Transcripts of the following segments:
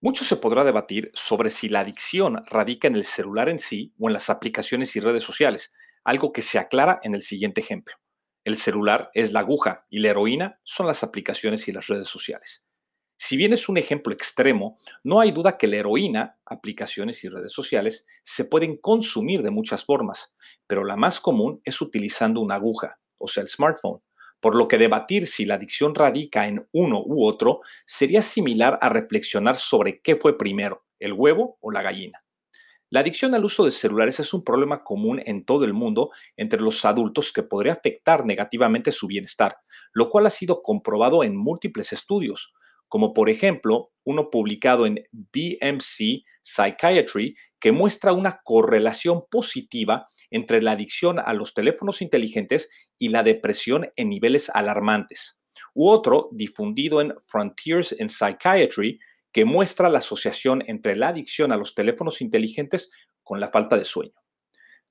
Mucho se podrá debatir sobre si la adicción radica en el celular en sí o en las aplicaciones y redes sociales, algo que se aclara en el siguiente ejemplo. El celular es la aguja y la heroína son las aplicaciones y las redes sociales. Si bien es un ejemplo extremo, no hay duda que la heroína, aplicaciones y redes sociales se pueden consumir de muchas formas, pero la más común es utilizando una aguja, o sea, el smartphone, por lo que debatir si la adicción radica en uno u otro sería similar a reflexionar sobre qué fue primero, el huevo o la gallina. La adicción al uso de celulares es un problema común en todo el mundo entre los adultos que podría afectar negativamente su bienestar, lo cual ha sido comprobado en múltiples estudios, como por ejemplo uno publicado en BMC Psychiatry que muestra una correlación positiva entre la adicción a los teléfonos inteligentes y la depresión en niveles alarmantes, u otro difundido en Frontiers in Psychiatry que muestra la asociación entre la adicción a los teléfonos inteligentes con la falta de sueño.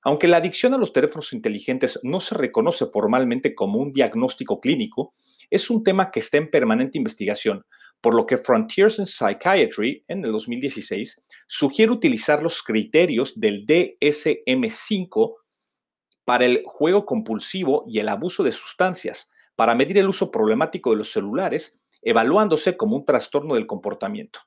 Aunque la adicción a los teléfonos inteligentes no se reconoce formalmente como un diagnóstico clínico, es un tema que está en permanente investigación, por lo que Frontiers in Psychiatry en el 2016 sugiere utilizar los criterios del DSM5 para el juego compulsivo y el abuso de sustancias, para medir el uso problemático de los celulares, evaluándose como un trastorno del comportamiento.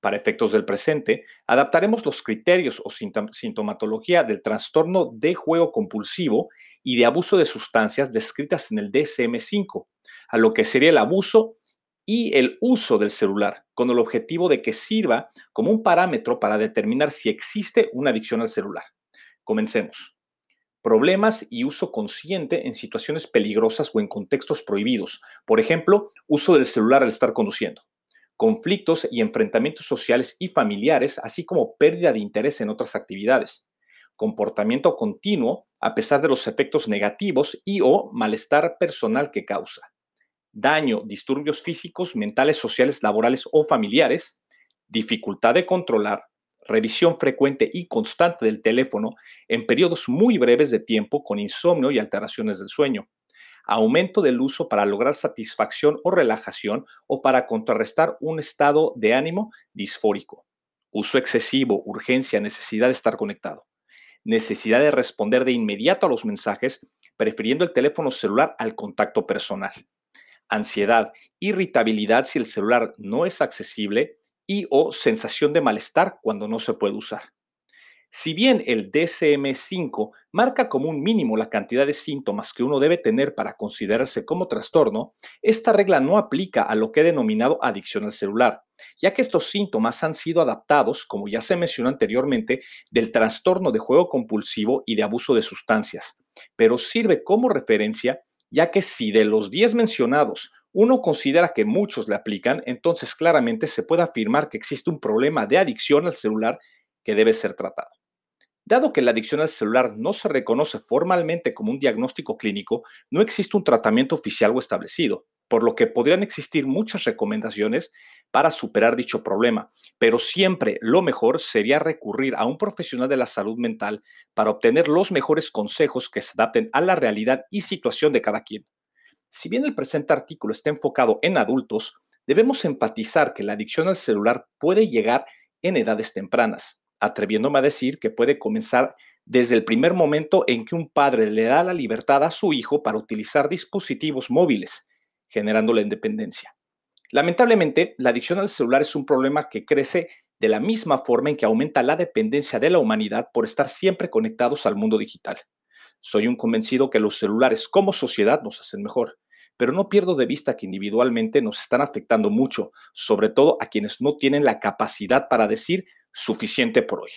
Para efectos del presente, adaptaremos los criterios o sintomatología del trastorno de juego compulsivo y de abuso de sustancias descritas en el DSM5, a lo que sería el abuso y el uso del celular, con el objetivo de que sirva como un parámetro para determinar si existe una adicción al celular. Comencemos. Problemas y uso consciente en situaciones peligrosas o en contextos prohibidos. Por ejemplo, uso del celular al estar conduciendo. Conflictos y enfrentamientos sociales y familiares, así como pérdida de interés en otras actividades. Comportamiento continuo a pesar de los efectos negativos y o malestar personal que causa daño, disturbios físicos, mentales, sociales, laborales o familiares, dificultad de controlar, revisión frecuente y constante del teléfono en periodos muy breves de tiempo con insomnio y alteraciones del sueño, aumento del uso para lograr satisfacción o relajación o para contrarrestar un estado de ánimo disfórico, uso excesivo, urgencia, necesidad de estar conectado, necesidad de responder de inmediato a los mensajes, prefiriendo el teléfono celular al contacto personal ansiedad, irritabilidad si el celular no es accesible y o sensación de malestar cuando no se puede usar. Si bien el DSM5 marca como un mínimo la cantidad de síntomas que uno debe tener para considerarse como trastorno, esta regla no aplica a lo que he denominado adicción al celular, ya que estos síntomas han sido adaptados, como ya se mencionó anteriormente, del trastorno de juego compulsivo y de abuso de sustancias, pero sirve como referencia ya que si de los 10 mencionados uno considera que muchos le aplican, entonces claramente se puede afirmar que existe un problema de adicción al celular que debe ser tratado. Dado que la adicción al celular no se reconoce formalmente como un diagnóstico clínico, no existe un tratamiento oficial o establecido, por lo que podrían existir muchas recomendaciones para superar dicho problema, pero siempre lo mejor sería recurrir a un profesional de la salud mental para obtener los mejores consejos que se adapten a la realidad y situación de cada quien. Si bien el presente artículo está enfocado en adultos, debemos empatizar que la adicción al celular puede llegar en edades tempranas, atreviéndome a decir que puede comenzar desde el primer momento en que un padre le da la libertad a su hijo para utilizar dispositivos móviles, generando la independencia. Lamentablemente, la adicción al celular es un problema que crece de la misma forma en que aumenta la dependencia de la humanidad por estar siempre conectados al mundo digital. Soy un convencido que los celulares como sociedad nos hacen mejor, pero no pierdo de vista que individualmente nos están afectando mucho, sobre todo a quienes no tienen la capacidad para decir suficiente por hoy.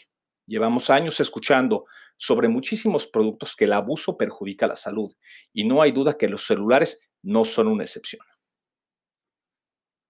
Llevamos años escuchando sobre muchísimos productos que el abuso perjudica la salud y no hay duda que los celulares no son una excepción.